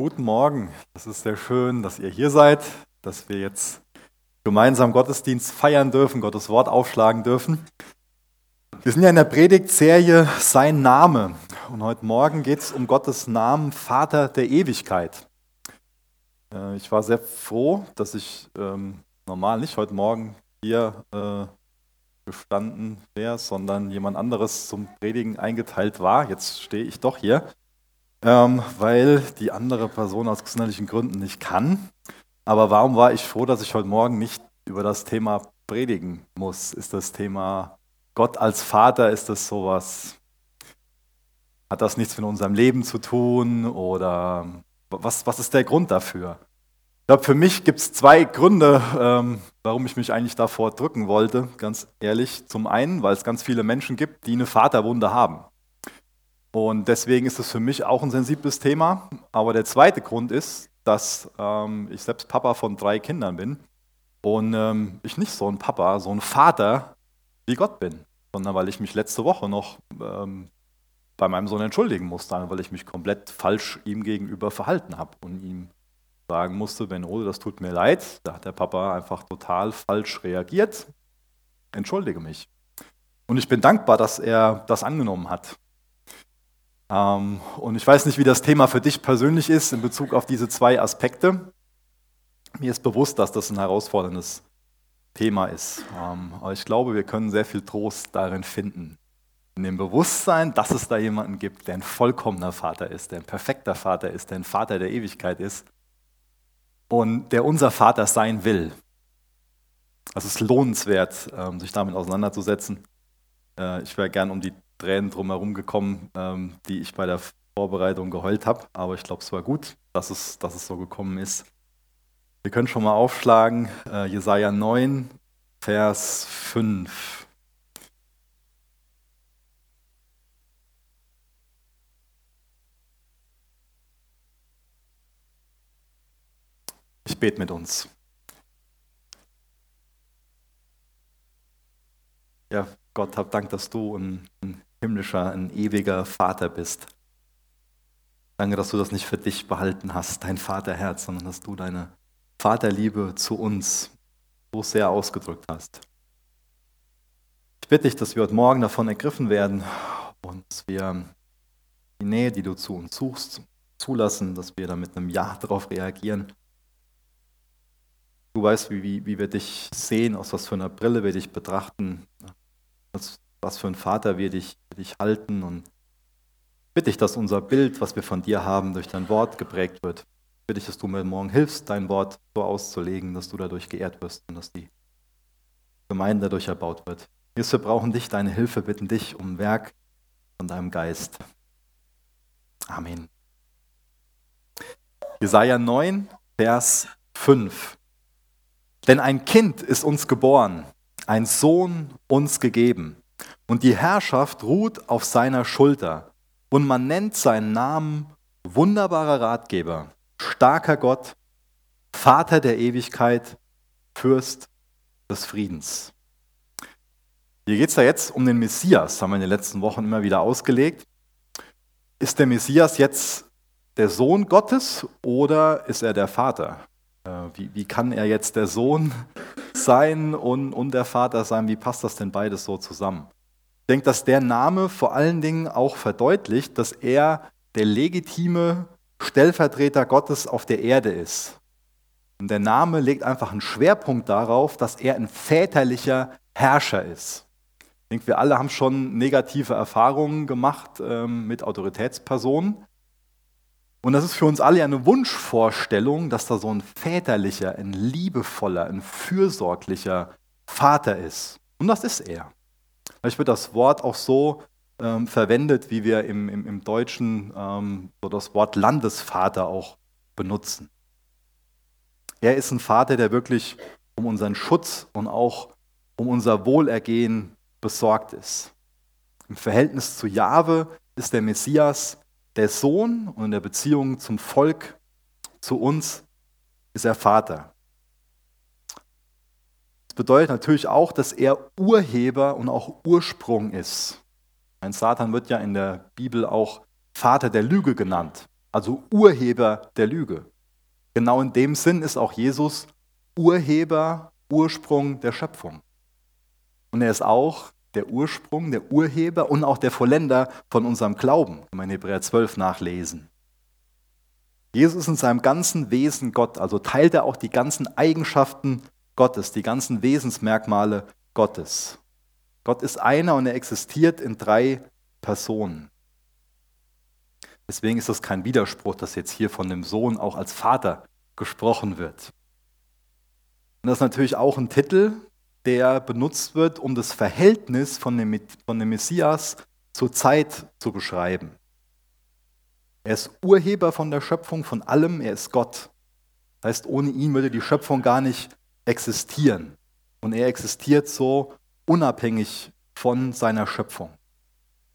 Guten Morgen. Es ist sehr schön, dass ihr hier seid, dass wir jetzt gemeinsam Gottesdienst feiern dürfen, Gottes Wort aufschlagen dürfen. Wir sind ja in der Predigtserie Sein Name. Und heute Morgen geht es um Gottes Namen, Vater der Ewigkeit. Äh, ich war sehr froh, dass ich ähm, normal nicht heute Morgen hier äh, gestanden wäre, sondern jemand anderes zum Predigen eingeteilt war. Jetzt stehe ich doch hier ähm, weil die andere Person aus gesundheitlichen Gründen nicht kann. Aber warum war ich froh, dass ich heute Morgen nicht über das Thema predigen muss? Ist das Thema Gott als Vater, ist das sowas? Hat das nichts mit unserem Leben zu tun? Oder was, was ist der Grund dafür? Ich glaube, für mich gibt es zwei Gründe, ähm, warum ich mich eigentlich davor drücken wollte, ganz ehrlich. Zum einen, weil es ganz viele Menschen gibt, die eine Vaterwunde haben. Und deswegen ist es für mich auch ein sensibles Thema. Aber der zweite Grund ist, dass ähm, ich selbst Papa von drei Kindern bin und ähm, ich nicht so ein Papa, so ein Vater wie Gott bin, sondern weil ich mich letzte Woche noch ähm, bei meinem Sohn entschuldigen musste, weil ich mich komplett falsch ihm gegenüber verhalten habe und ihm sagen musste, Ben Ole, das tut mir leid. Da hat der Papa einfach total falsch reagiert. Entschuldige mich. Und ich bin dankbar, dass er das angenommen hat und ich weiß nicht, wie das Thema für dich persönlich ist in Bezug auf diese zwei Aspekte. Mir ist bewusst, dass das ein herausforderndes Thema ist. Ähm, aber ich glaube, wir können sehr viel Trost darin finden. In dem Bewusstsein, dass es da jemanden gibt, der ein vollkommener Vater ist, der ein perfekter Vater ist, der ein Vater der Ewigkeit ist und der unser Vater sein will. Es ist lohnenswert, ähm, sich damit auseinanderzusetzen. Äh, ich wäre gern um die Tränen drumherum gekommen, ähm, die ich bei der Vorbereitung geheult habe. Aber ich glaube, es war gut, dass es, dass es so gekommen ist. Wir können schon mal aufschlagen, äh, Jesaja 9, Vers 5. Ich bete mit uns. Ja, Gott, hab Dank, dass du ein, ein himmlischer, ein ewiger Vater bist. Danke, dass du das nicht für dich behalten hast, dein Vaterherz, sondern dass du deine Vaterliebe zu uns so sehr ausgedrückt hast. Ich bitte dich, dass wir heute Morgen davon ergriffen werden und dass wir die Nähe, die du zu uns suchst, zulassen, dass wir da mit einem Ja darauf reagieren. Du weißt, wie, wie, wie wir dich sehen, aus was für einer Brille wir dich betrachten, was was für ein Vater wir dich, dich halten. Und bitte ich, dass unser Bild, was wir von dir haben, durch dein Wort geprägt wird. Bitte ich, dass du mir morgen hilfst, dein Wort so auszulegen, dass du dadurch geehrt wirst und dass die Gemeinde dadurch erbaut wird. Jesus, wir brauchen dich, deine Hilfe, bitten dich um Werk von deinem Geist. Amen. Jesaja 9, Vers 5. Denn ein Kind ist uns geboren, ein Sohn uns gegeben und die Herrschaft ruht auf seiner Schulter. Und man nennt seinen Namen wunderbarer Ratgeber, starker Gott, Vater der Ewigkeit, Fürst des Friedens. Hier geht es ja jetzt um den Messias, haben wir in den letzten Wochen immer wieder ausgelegt. Ist der Messias jetzt der Sohn Gottes oder ist er der Vater? Äh, wie, wie kann er jetzt der Sohn sein und, und der Vater sein? Wie passt das denn beides so zusammen? Denke, dass der Name vor allen Dingen auch verdeutlicht, dass er der legitime Stellvertreter Gottes auf der Erde ist. Und der Name legt einfach einen Schwerpunkt darauf, dass er ein väterlicher Herrscher ist. Ich denke, wir alle haben schon negative Erfahrungen gemacht ähm, mit Autoritätspersonen. Und das ist für uns alle eine Wunschvorstellung, dass da so ein väterlicher, ein liebevoller, ein fürsorglicher Vater ist. Und das ist er. Vielleicht wird das Wort auch so ähm, verwendet, wie wir im, im, im Deutschen ähm, so das Wort Landesvater auch benutzen. Er ist ein Vater, der wirklich um unseren Schutz und auch um unser Wohlergehen besorgt ist. Im Verhältnis zu Jahwe ist der Messias der Sohn und in der Beziehung zum Volk, zu uns, ist er Vater bedeutet natürlich auch, dass er Urheber und auch Ursprung ist. Ein Satan wird ja in der Bibel auch Vater der Lüge genannt. also Urheber der Lüge. Genau in dem Sinn ist auch Jesus Urheber, Ursprung der Schöpfung. Und er ist auch der Ursprung, der Urheber und auch der Vollender von unserem Glauben. Kann man in Hebräer 12 nachlesen. Jesus ist in seinem ganzen Wesen Gott, also teilt er auch die ganzen Eigenschaften Gottes, die ganzen Wesensmerkmale Gottes. Gott ist einer und er existiert in drei Personen. Deswegen ist das kein Widerspruch, dass jetzt hier von dem Sohn auch als Vater gesprochen wird. Und das ist natürlich auch ein Titel, der benutzt wird, um das Verhältnis von dem, von dem Messias zur Zeit zu beschreiben. Er ist Urheber von der Schöpfung, von allem, er ist Gott. Das heißt, ohne ihn würde die Schöpfung gar nicht existieren. Und er existiert so unabhängig von seiner Schöpfung.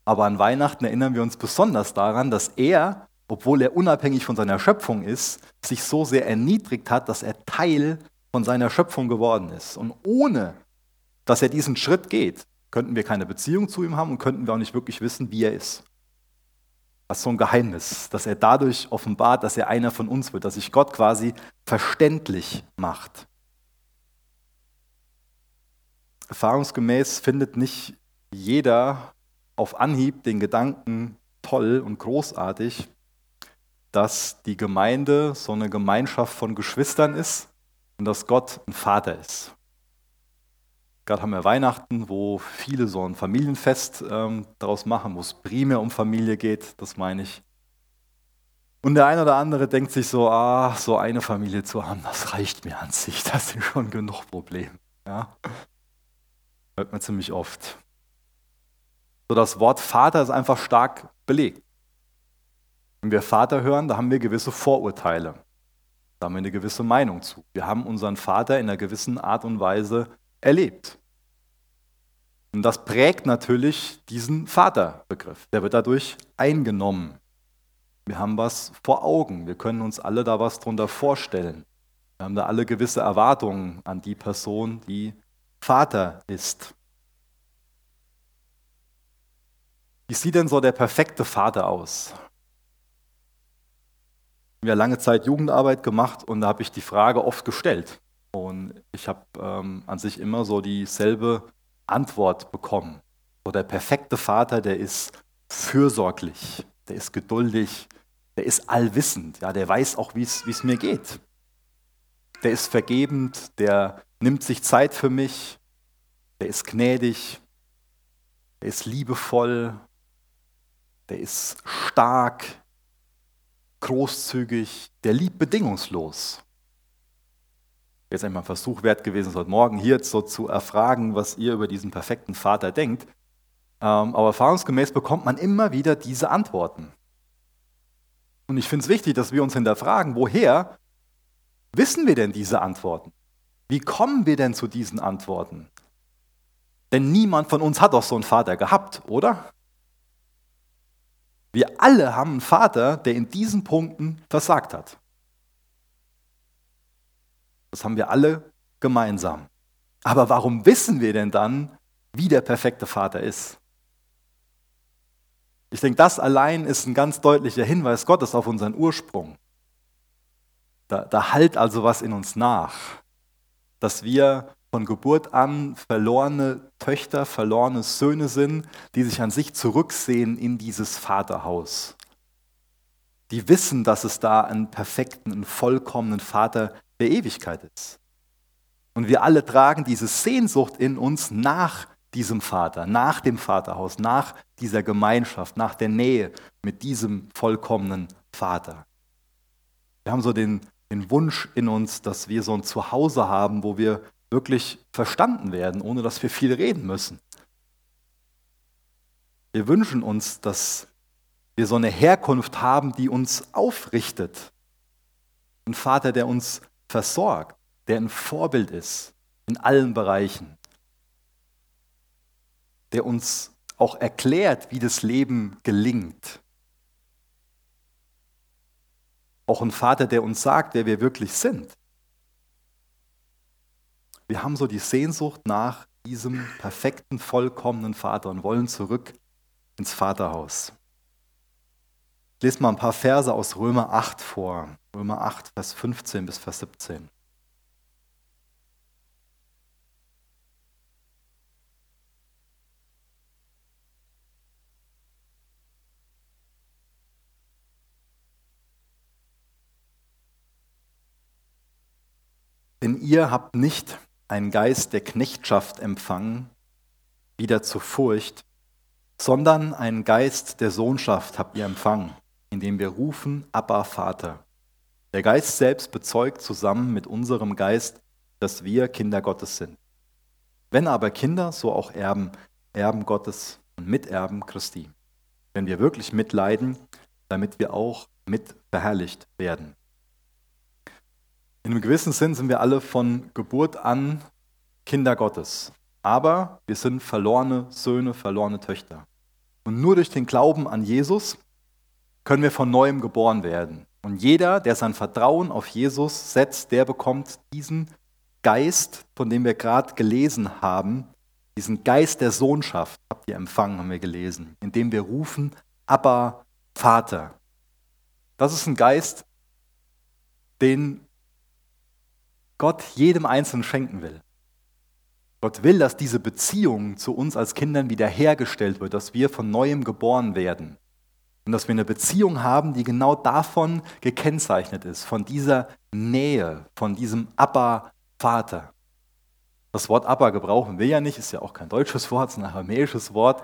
Aber an Weihnachten erinnern wir uns besonders daran, dass er, obwohl er unabhängig von seiner Schöpfung ist, sich so sehr erniedrigt hat, dass er Teil von seiner Schöpfung geworden ist. Und ohne dass er diesen Schritt geht, könnten wir keine Beziehung zu ihm haben und könnten wir auch nicht wirklich wissen, wie er ist. Das ist so ein Geheimnis, dass er dadurch offenbart, dass er einer von uns wird, dass sich Gott quasi verständlich macht. Erfahrungsgemäß findet nicht jeder auf Anhieb den Gedanken toll und großartig, dass die Gemeinde so eine Gemeinschaft von Geschwistern ist und dass Gott ein Vater ist. Gerade haben wir Weihnachten, wo viele so ein Familienfest ähm, daraus machen, wo es primär um Familie geht, das meine ich. Und der eine oder andere denkt sich so, ah, so eine Familie zu haben, das reicht mir an sich, das sind schon genug Probleme. Ja? Hört man ziemlich oft. So das Wort Vater ist einfach stark belegt. Wenn wir Vater hören, da haben wir gewisse Vorurteile. Da haben wir eine gewisse Meinung zu. Wir haben unseren Vater in einer gewissen Art und Weise erlebt. Und das prägt natürlich diesen Vaterbegriff. Der wird dadurch eingenommen. Wir haben was vor Augen. Wir können uns alle da was drunter vorstellen. Wir haben da alle gewisse Erwartungen an die Person, die Vater ist. Wie sieht denn so der perfekte Vater aus? Ich habe ja lange Zeit Jugendarbeit gemacht und da habe ich die Frage oft gestellt. Und ich habe ähm, an sich immer so dieselbe Antwort bekommen. So der perfekte Vater, der ist fürsorglich, der ist geduldig, der ist allwissend, ja, der weiß auch, wie es mir geht. Der ist vergebend, der nimmt sich Zeit für mich, der ist gnädig, der ist liebevoll, der ist stark, großzügig, der liebt bedingungslos jetzt einmal ein Versuch wert gewesen, heute Morgen hier so zu erfragen, was ihr über diesen perfekten Vater denkt. Ähm, aber erfahrungsgemäß bekommt man immer wieder diese Antworten. Und ich finde es wichtig, dass wir uns hinterfragen, woher wissen wir denn diese Antworten? Wie kommen wir denn zu diesen Antworten? Denn niemand von uns hat doch so einen Vater gehabt, oder? Wir alle haben einen Vater, der in diesen Punkten versagt hat. Das haben wir alle gemeinsam. Aber warum wissen wir denn dann, wie der perfekte Vater ist? Ich denke, das allein ist ein ganz deutlicher Hinweis Gottes auf unseren Ursprung. Da, da halt also was in uns nach, dass wir von Geburt an verlorene Töchter, verlorene Söhne sind, die sich an sich zurücksehen in dieses Vaterhaus. Die wissen, dass es da einen perfekten, einen vollkommenen Vater der Ewigkeit ist. Und wir alle tragen diese Sehnsucht in uns nach diesem Vater, nach dem Vaterhaus, nach dieser Gemeinschaft, nach der Nähe mit diesem vollkommenen Vater. Wir haben so den, den Wunsch in uns, dass wir so ein Zuhause haben, wo wir wirklich verstanden werden, ohne dass wir viel reden müssen. Wir wünschen uns, dass wir so eine Herkunft haben, die uns aufrichtet. Ein Vater, der uns versorgt, der ein Vorbild ist in allen Bereichen, der uns auch erklärt, wie das Leben gelingt. Auch ein Vater, der uns sagt, wer wir wirklich sind. Wir haben so die Sehnsucht nach diesem perfekten, vollkommenen Vater und wollen zurück ins Vaterhaus. Ich lese mal ein paar Verse aus Römer 8 vor. Römer 8, Vers 15 bis Vers 17. Denn ihr habt nicht einen Geist der Knechtschaft empfangen, wieder zur Furcht, sondern einen Geist der Sohnschaft habt ihr empfangen, indem wir rufen, Abba Vater. Der Geist selbst bezeugt zusammen mit unserem Geist, dass wir Kinder Gottes sind. Wenn aber Kinder, so auch Erben, Erben Gottes und Miterben Christi. Wenn wir wirklich mitleiden, damit wir auch mit verherrlicht werden. In einem gewissen Sinn sind wir alle von Geburt an Kinder Gottes. Aber wir sind verlorene Söhne, verlorene Töchter. Und nur durch den Glauben an Jesus können wir von neuem geboren werden. Und jeder, der sein Vertrauen auf Jesus setzt, der bekommt diesen Geist, von dem wir gerade gelesen haben, diesen Geist der Sohnschaft, habt ihr empfangen, haben wir gelesen, indem wir rufen, aber Vater. Das ist ein Geist, den Gott jedem Einzelnen schenken will. Gott will, dass diese Beziehung zu uns als Kindern wiederhergestellt wird, dass wir von neuem geboren werden. Und dass wir eine Beziehung haben, die genau davon gekennzeichnet ist, von dieser Nähe, von diesem Abba-Vater. Das Wort Abba gebrauchen wir ja nicht, ist ja auch kein deutsches Wort, es ist ein aramäisches Wort.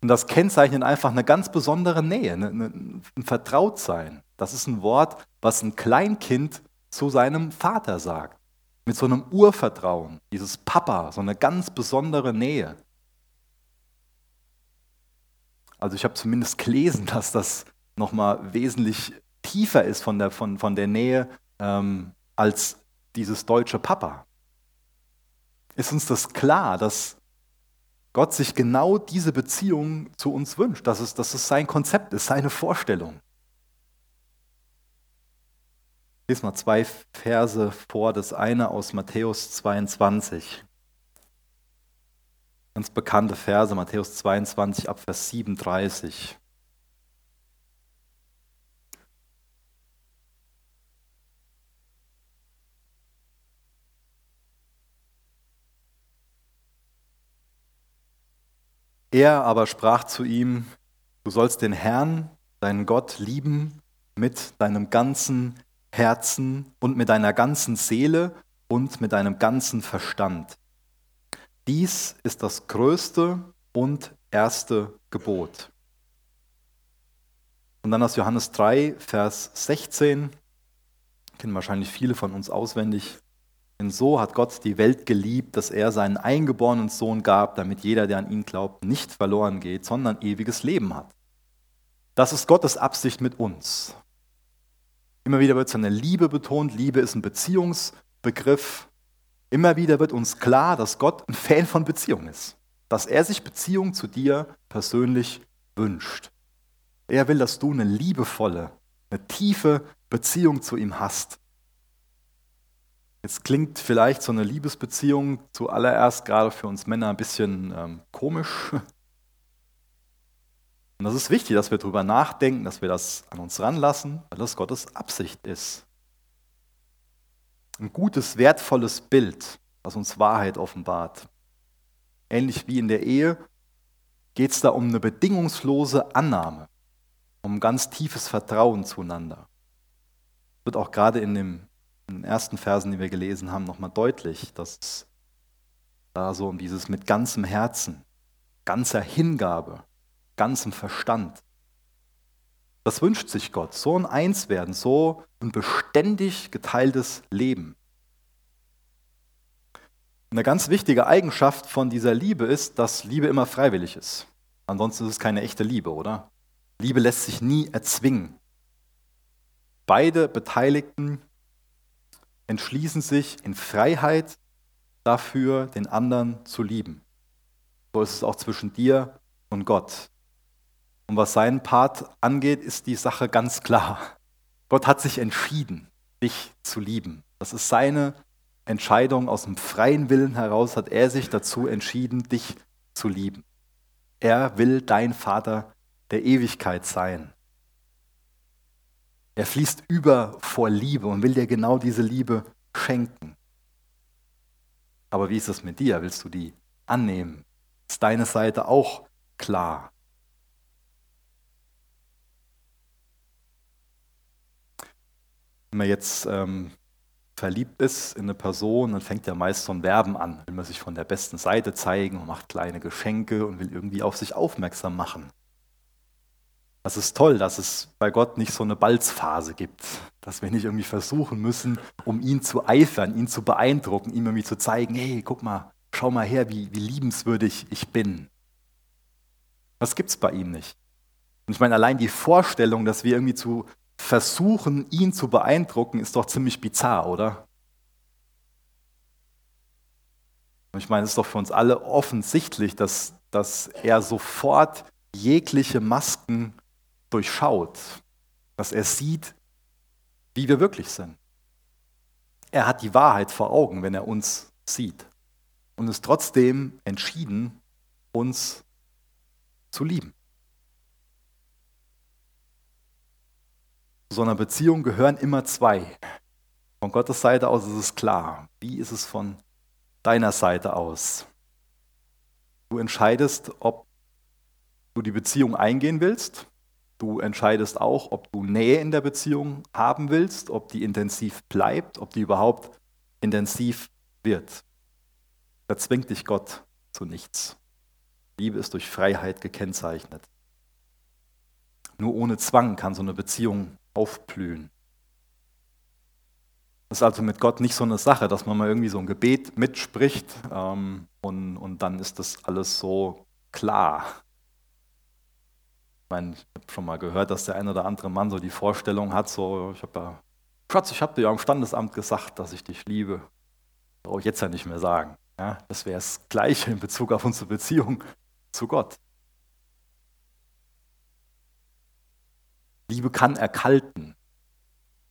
Und das kennzeichnet einfach eine ganz besondere Nähe, ein Vertrautsein. Das ist ein Wort, was ein Kleinkind zu seinem Vater sagt. Mit so einem Urvertrauen, dieses Papa, so eine ganz besondere Nähe. Also ich habe zumindest gelesen, dass das nochmal wesentlich tiefer ist von der, von, von der Nähe ähm, als dieses deutsche Papa. Ist uns das klar, dass Gott sich genau diese Beziehung zu uns wünscht, dass es, dass es sein Konzept ist, seine Vorstellung lese mal zwei Verse vor. Das eine aus Matthäus 22. Ganz bekannte Verse, Matthäus 22 ab Vers 37. Er aber sprach zu ihm, du sollst den Herrn, deinen Gott, lieben mit deinem ganzen Herzen und mit deiner ganzen Seele und mit deinem ganzen Verstand. Dies ist das größte und erste Gebot. Und dann aus Johannes 3, Vers 16, kennen wahrscheinlich viele von uns auswendig. Denn so hat Gott die Welt geliebt, dass er seinen eingeborenen Sohn gab, damit jeder, der an ihn glaubt, nicht verloren geht, sondern ewiges Leben hat. Das ist Gottes Absicht mit uns. Immer wieder wird seine Liebe betont. Liebe ist ein Beziehungsbegriff. Immer wieder wird uns klar, dass Gott ein Fan von Beziehung ist. Dass er sich Beziehung zu dir persönlich wünscht. Er will, dass du eine liebevolle, eine tiefe Beziehung zu ihm hast. Jetzt klingt vielleicht so eine Liebesbeziehung zuallererst gerade für uns Männer ein bisschen ähm, komisch, und das ist wichtig, dass wir darüber nachdenken, dass wir das an uns ranlassen, weil das Gottes Absicht ist. Ein gutes, wertvolles Bild, das uns Wahrheit offenbart. Ähnlich wie in der Ehe geht es da um eine bedingungslose Annahme, um ganz tiefes Vertrauen zueinander. Das wird auch gerade in, dem, in den ersten Versen, die wir gelesen haben, nochmal deutlich, dass es da so um dieses mit ganzem Herzen, ganzer Hingabe, ganzem Verstand. Das wünscht sich Gott, so ein Einswerden, so ein beständig geteiltes Leben. Eine ganz wichtige Eigenschaft von dieser Liebe ist, dass Liebe immer freiwillig ist. Ansonsten ist es keine echte Liebe, oder? Liebe lässt sich nie erzwingen. Beide Beteiligten entschließen sich in Freiheit dafür, den anderen zu lieben. So ist es auch zwischen dir und Gott. Und was seinen Part angeht, ist die Sache ganz klar. Gott hat sich entschieden, dich zu lieben. Das ist seine Entscheidung aus dem freien Willen heraus, hat er sich dazu entschieden, dich zu lieben. Er will dein Vater der Ewigkeit sein. Er fließt über vor Liebe und will dir genau diese Liebe schenken. Aber wie ist es mit dir? Willst du die annehmen? Ist deine Seite auch klar? Wenn man jetzt ähm, verliebt ist in eine Person, dann fängt ja meist so ein Werben an. Will man sich von der besten Seite zeigen und macht kleine Geschenke und will irgendwie auf sich aufmerksam machen. Das ist toll, dass es bei Gott nicht so eine Balzphase gibt, dass wir nicht irgendwie versuchen müssen, um ihn zu eifern, ihn zu beeindrucken, ihm irgendwie zu zeigen, hey, guck mal, schau mal her, wie, wie liebenswürdig ich bin. Das gibt es bei ihm nicht. Und ich meine, allein die Vorstellung, dass wir irgendwie zu versuchen, ihn zu beeindrucken, ist doch ziemlich bizarr, oder? Ich meine, es ist doch für uns alle offensichtlich, dass, dass er sofort jegliche Masken durchschaut, dass er sieht, wie wir wirklich sind. Er hat die Wahrheit vor Augen, wenn er uns sieht und ist trotzdem entschieden, uns zu lieben. Zu so einer Beziehung gehören immer zwei. Von Gottes Seite aus ist es klar. Wie ist es von deiner Seite aus? Du entscheidest, ob du die Beziehung eingehen willst Du entscheidest auch, ob du Nähe in der Beziehung haben willst, ob die intensiv bleibt, ob die überhaupt intensiv wird. Da zwingt dich Gott zu nichts. Liebe ist durch Freiheit gekennzeichnet. Nur ohne Zwang kann so eine Beziehung aufblühen. Das ist also mit Gott nicht so eine Sache, dass man mal irgendwie so ein Gebet mitspricht ähm, und, und dann ist das alles so klar. Ich meine, ich habe schon mal gehört, dass der ein oder andere Mann so die Vorstellung hat, so, ich habe ja, Schatz, ich habe dir ja im Standesamt gesagt, dass ich dich liebe. Brauche ich jetzt ja nicht mehr sagen. Ja, das wäre das Gleiche in Bezug auf unsere Beziehung zu Gott. Liebe kann erkalten.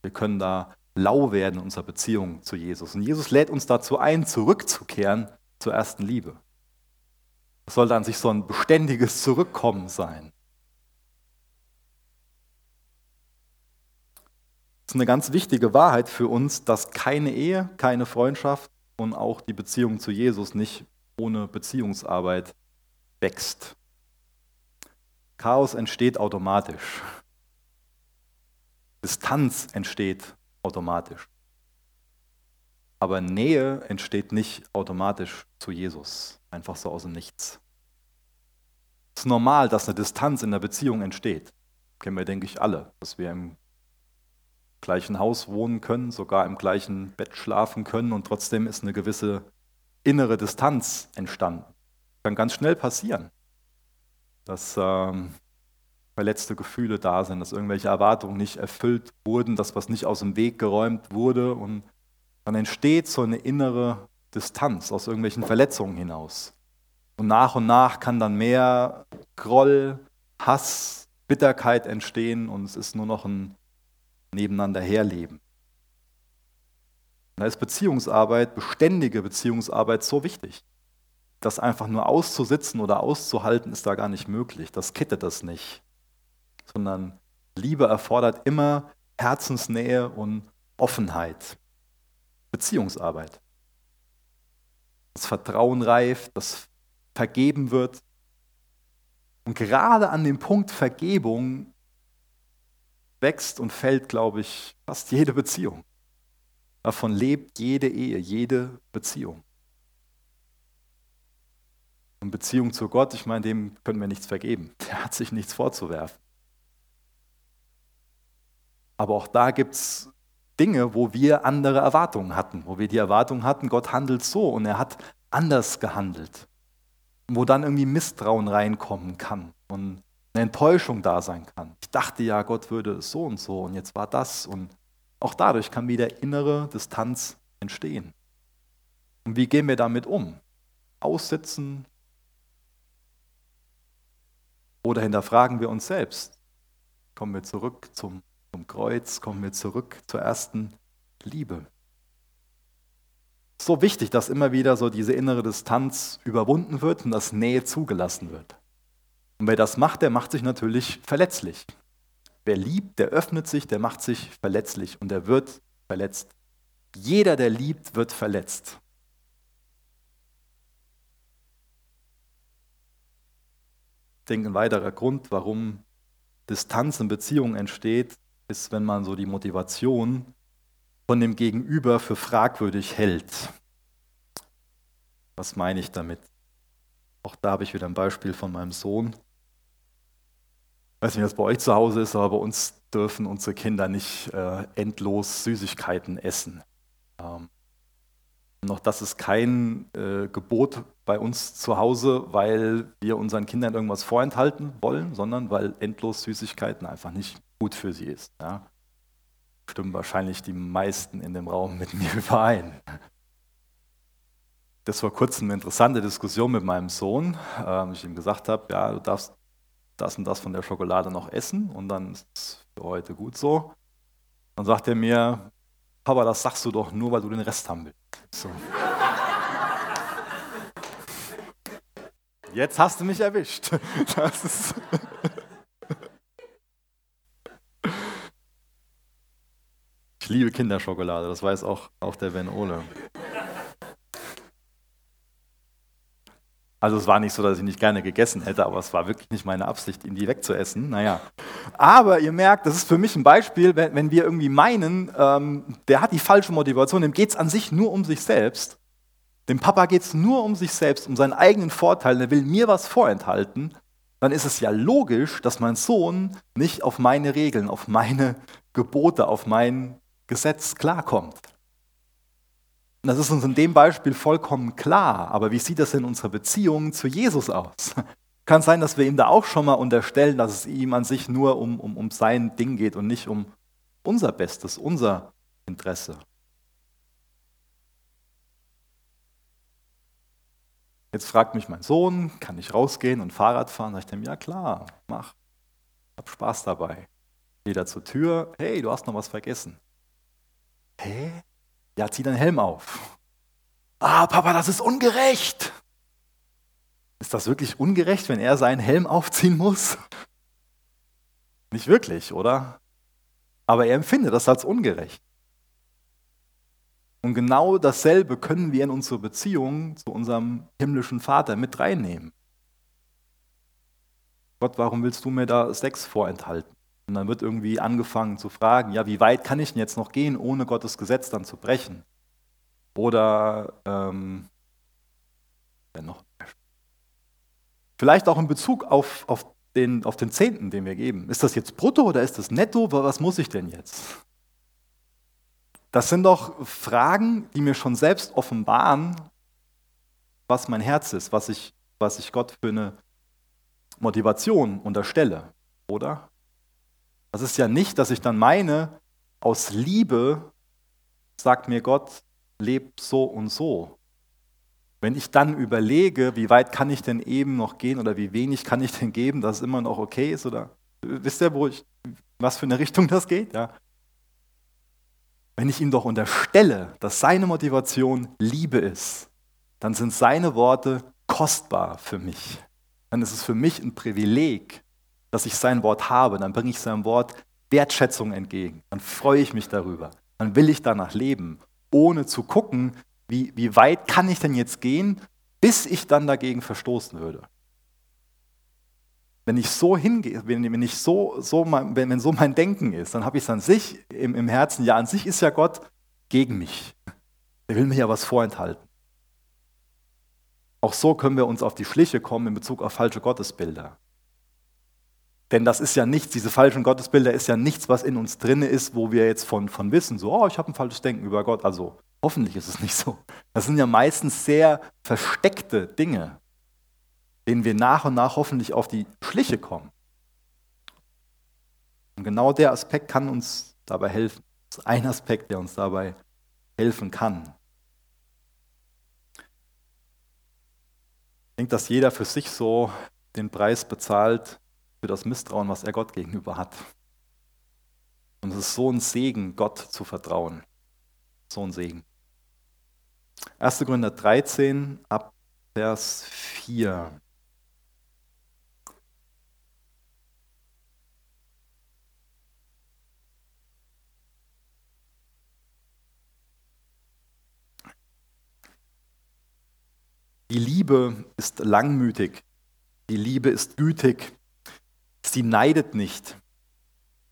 Wir können da lau werden in unserer Beziehung zu Jesus. Und Jesus lädt uns dazu ein, zurückzukehren zur ersten Liebe. Es soll an sich so ein beständiges Zurückkommen sein. ist eine ganz wichtige Wahrheit für uns, dass keine Ehe, keine Freundschaft und auch die Beziehung zu Jesus nicht ohne Beziehungsarbeit wächst. Chaos entsteht automatisch. Distanz entsteht automatisch. Aber Nähe entsteht nicht automatisch zu Jesus, einfach so aus dem Nichts. Es ist normal, dass eine Distanz in der Beziehung entsteht. Kennen wir, denke ich, alle, dass wir im gleichen Haus wohnen können, sogar im gleichen Bett schlafen können und trotzdem ist eine gewisse innere Distanz entstanden. Kann ganz schnell passieren, dass ähm, verletzte Gefühle da sind, dass irgendwelche Erwartungen nicht erfüllt wurden, dass was nicht aus dem Weg geräumt wurde und dann entsteht so eine innere Distanz aus irgendwelchen Verletzungen hinaus. Und nach und nach kann dann mehr Groll, Hass, Bitterkeit entstehen und es ist nur noch ein nebeneinander herleben. Da ist Beziehungsarbeit, beständige Beziehungsarbeit so wichtig. Das einfach nur auszusitzen oder auszuhalten, ist da gar nicht möglich. Das kittet das nicht. Sondern Liebe erfordert immer Herzensnähe und Offenheit. Beziehungsarbeit. Das Vertrauen reift, das vergeben wird. Und gerade an dem Punkt Vergebung wächst und fällt, glaube ich, fast jede Beziehung. Davon lebt jede Ehe, jede Beziehung. Und Beziehung zu Gott, ich meine, dem können wir nichts vergeben. Der hat sich nichts vorzuwerfen. Aber auch da gibt es Dinge, wo wir andere Erwartungen hatten, wo wir die Erwartung hatten, Gott handelt so und er hat anders gehandelt. Wo dann irgendwie Misstrauen reinkommen kann. Und eine Enttäuschung da sein kann. Ich dachte ja, Gott würde so und so und jetzt war das und auch dadurch kann wieder innere Distanz entstehen. Und wie gehen wir damit um? Aussitzen oder hinterfragen wir uns selbst? Kommen wir zurück zum, zum Kreuz, kommen wir zurück zur ersten Liebe. So wichtig, dass immer wieder so diese innere Distanz überwunden wird und dass Nähe zugelassen wird. Und wer das macht, der macht sich natürlich verletzlich. Wer liebt, der öffnet sich, der macht sich verletzlich und der wird verletzt. Jeder, der liebt, wird verletzt. Ich denke, ein weiterer Grund, warum Distanz in Beziehungen entsteht, ist, wenn man so die Motivation von dem Gegenüber für fragwürdig hält. Was meine ich damit? Auch da habe ich wieder ein Beispiel von meinem Sohn. Ich weiß nicht, was bei euch zu Hause ist, aber bei uns dürfen unsere Kinder nicht äh, endlos Süßigkeiten essen. Ähm, noch das ist kein äh, Gebot bei uns zu Hause, weil wir unseren Kindern irgendwas vorenthalten wollen, sondern weil endlos Süßigkeiten einfach nicht gut für sie ist. Ja. Stimmen wahrscheinlich die meisten in dem Raum mit mir überein. Das war kurz eine interessante Diskussion mit meinem Sohn. Ähm, ich ihm gesagt habe, ja, du darfst das und das von der Schokolade noch essen und dann ist es für heute gut so. Dann sagt er mir, Papa, das sagst du doch nur, weil du den Rest haben willst. So. Jetzt hast du mich erwischt. Das ist liebe Kinderschokolade, das weiß auch, auch der Ben Ole. Also es war nicht so, dass ich nicht gerne gegessen hätte, aber es war wirklich nicht meine Absicht, ihn die wegzuessen. Naja. Aber ihr merkt, das ist für mich ein Beispiel, wenn, wenn wir irgendwie meinen, ähm, der hat die falsche Motivation, dem geht es an sich nur um sich selbst. Dem Papa geht es nur um sich selbst, um seinen eigenen Vorteil, der will mir was vorenthalten. Dann ist es ja logisch, dass mein Sohn nicht auf meine Regeln, auf meine Gebote, auf mein Gesetz klarkommt. Das ist uns in dem Beispiel vollkommen klar, aber wie sieht das in unserer Beziehung zu Jesus aus? Kann sein, dass wir ihm da auch schon mal unterstellen, dass es ihm an sich nur um, um, um sein Ding geht und nicht um unser Bestes, unser Interesse. Jetzt fragt mich mein Sohn, kann ich rausgehen und Fahrrad fahren? Sag ich dem, ja klar, mach. Hab Spaß dabei. Da zur Tür, hey, du hast noch was vergessen. Hä? Ja, zieh deinen Helm auf. Ah, Papa, das ist ungerecht. Ist das wirklich ungerecht, wenn er seinen Helm aufziehen muss? Nicht wirklich, oder? Aber er empfindet das als ungerecht. Und genau dasselbe können wir in unsere Beziehung zu unserem himmlischen Vater mit reinnehmen. Gott, warum willst du mir da Sex vorenthalten? Und dann wird irgendwie angefangen zu fragen, ja, wie weit kann ich denn jetzt noch gehen, ohne Gottes Gesetz dann zu brechen? Oder ähm, noch. Vielleicht auch in Bezug auf, auf, den, auf den Zehnten, den wir geben. Ist das jetzt brutto oder ist das netto? Was muss ich denn jetzt? Das sind doch Fragen, die mir schon selbst offenbaren, was mein Herz ist, was ich, was ich Gott für eine Motivation unterstelle, oder? Das ist ja nicht, dass ich dann meine, aus Liebe sagt mir Gott, leb so und so. Wenn ich dann überlege, wie weit kann ich denn eben noch gehen oder wie wenig kann ich denn geben, dass es immer noch okay ist, oder wisst ihr, wo ich, was für eine Richtung das geht? Ja. Wenn ich ihm doch unterstelle, dass seine Motivation Liebe ist, dann sind seine Worte kostbar für mich. Dann ist es für mich ein Privileg, dass ich sein Wort habe, dann bringe ich seinem Wort Wertschätzung entgegen. Dann freue ich mich darüber. Dann will ich danach leben, ohne zu gucken, wie, wie weit kann ich denn jetzt gehen, bis ich dann dagegen verstoßen würde. Wenn ich so hingehe, wenn, ich so, so mein, wenn, wenn so mein Denken ist, dann habe ich es an sich im, im Herzen, ja, an sich ist ja Gott gegen mich. Er will mir ja was vorenthalten. Auch so können wir uns auf die Schliche kommen in Bezug auf falsche Gottesbilder. Denn das ist ja nichts, diese falschen Gottesbilder ist ja nichts, was in uns drin ist, wo wir jetzt von, von wissen, so, oh, ich habe ein falsches Denken über Gott. Also hoffentlich ist es nicht so. Das sind ja meistens sehr versteckte Dinge, denen wir nach und nach hoffentlich auf die Schliche kommen. Und genau der Aspekt kann uns dabei helfen. Das ist ein Aspekt, der uns dabei helfen kann. Ich denke, dass jeder für sich so den Preis bezahlt, für das Misstrauen, was er Gott gegenüber hat. Und es ist so ein Segen, Gott zu vertrauen. So ein Segen. 1. Korinther 13 ab Vers 4. Die Liebe ist langmütig, die Liebe ist gütig, Sie neidet nicht.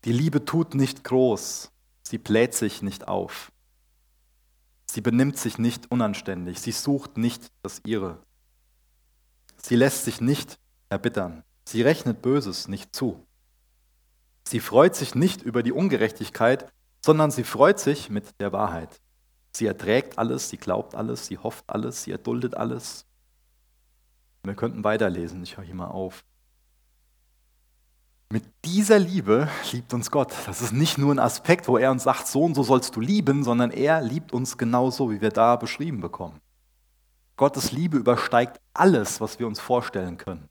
Die Liebe tut nicht groß. Sie bläht sich nicht auf. Sie benimmt sich nicht unanständig. Sie sucht nicht das Ihre. Sie lässt sich nicht erbittern. Sie rechnet Böses nicht zu. Sie freut sich nicht über die Ungerechtigkeit, sondern sie freut sich mit der Wahrheit. Sie erträgt alles, sie glaubt alles, sie hofft alles, sie erduldet alles. Wir könnten weiterlesen, ich höre hier mal auf. Mit dieser Liebe liebt uns Gott. Das ist nicht nur ein Aspekt, wo er uns sagt, so und so sollst du lieben, sondern er liebt uns genauso, wie wir da beschrieben bekommen. Gottes Liebe übersteigt alles, was wir uns vorstellen können.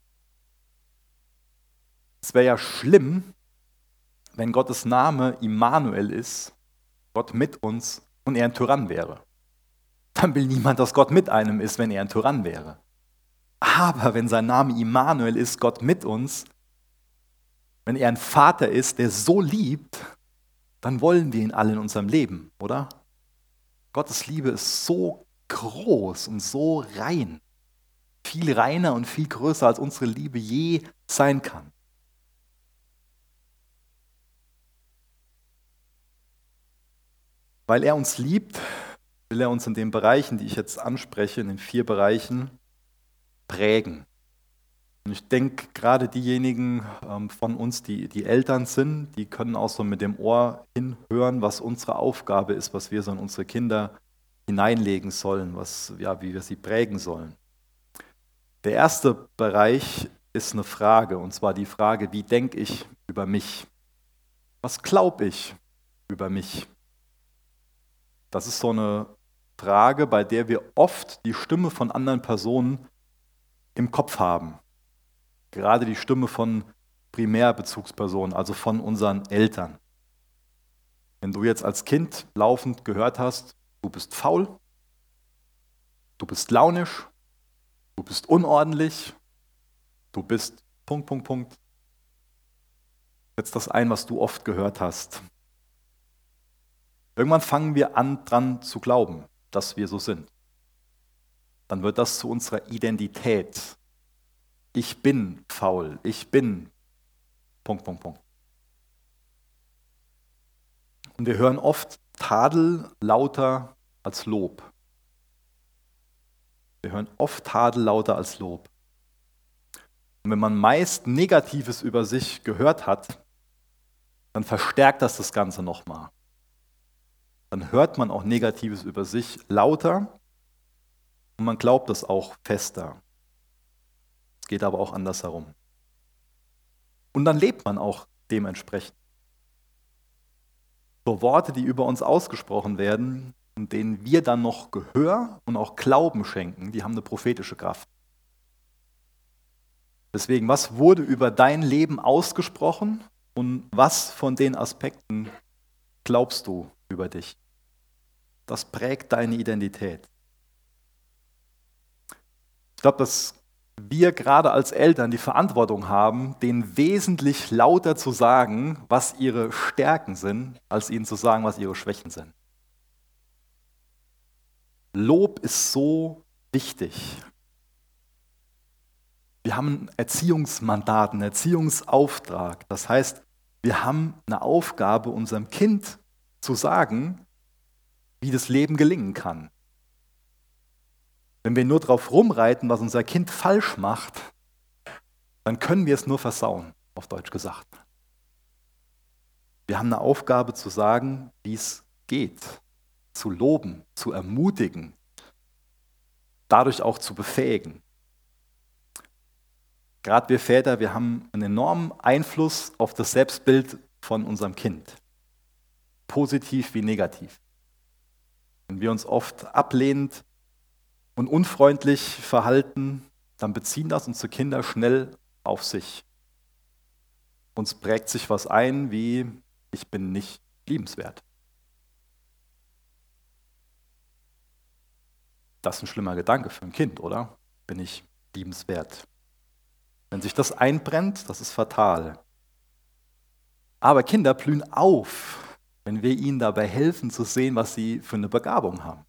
Es wäre ja schlimm, wenn Gottes Name Immanuel ist, Gott mit uns und er ein Tyrann wäre. Dann will niemand, dass Gott mit einem ist, wenn er ein Tyrann wäre. Aber wenn sein Name Immanuel ist, Gott mit uns, wenn er ein Vater ist, der so liebt, dann wollen wir ihn alle in unserem Leben, oder? Gottes Liebe ist so groß und so rein, viel reiner und viel größer, als unsere Liebe je sein kann. Weil er uns liebt, will er uns in den Bereichen, die ich jetzt anspreche, in den vier Bereichen, prägen. Ich denke, gerade diejenigen ähm, von uns, die, die Eltern sind, die können auch so mit dem Ohr hinhören, was unsere Aufgabe ist, was wir so in unsere Kinder hineinlegen sollen, was, ja, wie wir sie prägen sollen. Der erste Bereich ist eine Frage, und zwar die Frage, wie denke ich über mich? Was glaube ich über mich? Das ist so eine Frage, bei der wir oft die Stimme von anderen Personen im Kopf haben. Gerade die Stimme von Primärbezugspersonen, also von unseren Eltern. Wenn du jetzt als Kind laufend gehört hast, du bist faul, du bist launisch, du bist unordentlich, du bist Punkt, Punkt, Punkt. Setz das ein, was du oft gehört hast. Irgendwann fangen wir an, dran zu glauben, dass wir so sind. Dann wird das zu unserer Identität ich bin faul, ich bin Punkt, Punkt, Punkt. Und wir hören oft Tadel lauter als Lob. Wir hören oft Tadel lauter als Lob. Und wenn man meist Negatives über sich gehört hat, dann verstärkt das das Ganze nochmal. Dann hört man auch Negatives über sich lauter und man glaubt es auch fester. Geht aber auch andersherum. Und dann lebt man auch dementsprechend. So Worte, die über uns ausgesprochen werden und denen wir dann noch Gehör und auch Glauben schenken, die haben eine prophetische Kraft. Deswegen, was wurde über dein Leben ausgesprochen und was von den Aspekten glaubst du über dich? Das prägt deine Identität. Ich glaube, das wir gerade als Eltern die Verantwortung haben, denen wesentlich lauter zu sagen, was ihre Stärken sind, als ihnen zu sagen, was ihre Schwächen sind. Lob ist so wichtig. Wir haben ein Erziehungsmandat, einen Erziehungsauftrag. Das heißt, wir haben eine Aufgabe, unserem Kind zu sagen, wie das Leben gelingen kann. Wenn wir nur drauf rumreiten, was unser Kind falsch macht, dann können wir es nur versauen, auf Deutsch gesagt. Wir haben eine Aufgabe zu sagen, wie es geht, zu loben, zu ermutigen, dadurch auch zu befähigen. Gerade wir Väter, wir haben einen enormen Einfluss auf das Selbstbild von unserem Kind, positiv wie negativ. Wenn wir uns oft ablehnend und unfreundlich verhalten, dann beziehen das unsere Kinder schnell auf sich. Uns prägt sich was ein wie, ich bin nicht liebenswert. Das ist ein schlimmer Gedanke für ein Kind, oder? Bin ich liebenswert? Wenn sich das einbrennt, das ist fatal. Aber Kinder blühen auf, wenn wir ihnen dabei helfen zu sehen, was sie für eine Begabung haben.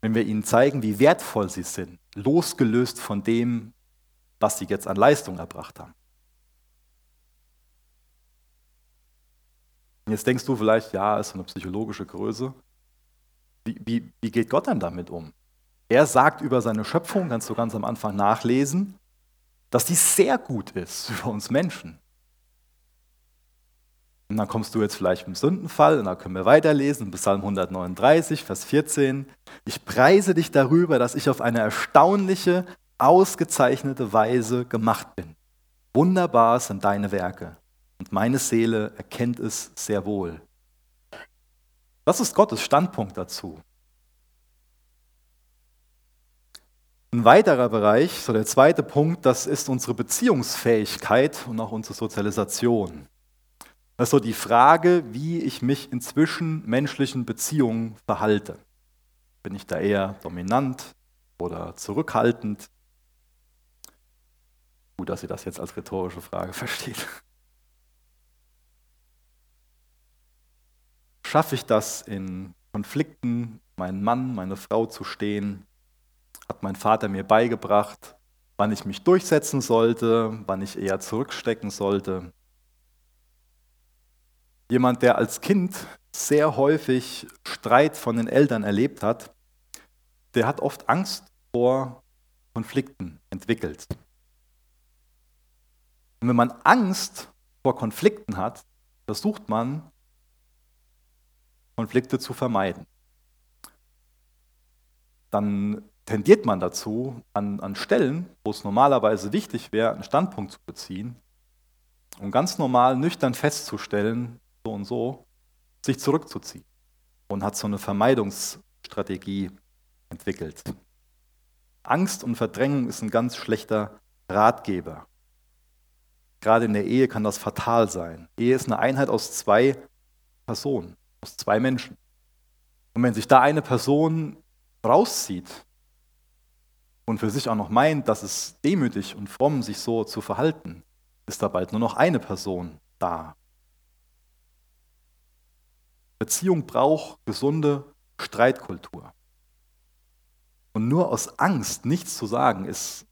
Wenn wir ihnen zeigen, wie wertvoll sie sind, losgelöst von dem, was sie jetzt an Leistung erbracht haben. Jetzt denkst du vielleicht, ja, ist eine psychologische Größe. Wie, wie, wie geht Gott dann damit um? Er sagt über seine Schöpfung, kannst du ganz am Anfang nachlesen, dass die sehr gut ist für uns Menschen. Und dann kommst du jetzt vielleicht im Sündenfall und dann können wir weiterlesen, Psalm 139, Vers 14. Ich preise dich darüber, dass ich auf eine erstaunliche, ausgezeichnete Weise gemacht bin. Wunderbar sind deine Werke und meine Seele erkennt es sehr wohl. Das ist Gottes Standpunkt dazu. Ein weiterer Bereich, so der zweite Punkt, das ist unsere Beziehungsfähigkeit und auch unsere Sozialisation. Das ist so die Frage, wie ich mich in zwischenmenschlichen Beziehungen verhalte. Bin ich da eher dominant oder zurückhaltend? Gut, dass ihr das jetzt als rhetorische Frage versteht. Schaffe ich das in Konflikten, meinen Mann, meine Frau zu stehen? Hat mein Vater mir beigebracht, wann ich mich durchsetzen sollte, wann ich eher zurückstecken sollte? Jemand, der als Kind sehr häufig Streit von den Eltern erlebt hat, der hat oft Angst vor Konflikten entwickelt. Und wenn man Angst vor Konflikten hat, versucht man, Konflikte zu vermeiden. Dann tendiert man dazu, an, an Stellen, wo es normalerweise wichtig wäre, einen Standpunkt zu beziehen, um ganz normal nüchtern festzustellen, so und so, sich zurückzuziehen und hat so eine Vermeidungsstrategie entwickelt. Angst und Verdrängung ist ein ganz schlechter Ratgeber. Gerade in der Ehe kann das fatal sein. Ehe ist eine Einheit aus zwei Personen, aus zwei Menschen. Und wenn sich da eine Person rauszieht und für sich auch noch meint, dass es demütig und fromm, sich so zu verhalten, ist da bald nur noch eine Person da. Beziehung braucht gesunde Streitkultur. Und nur aus Angst nichts zu sagen, ist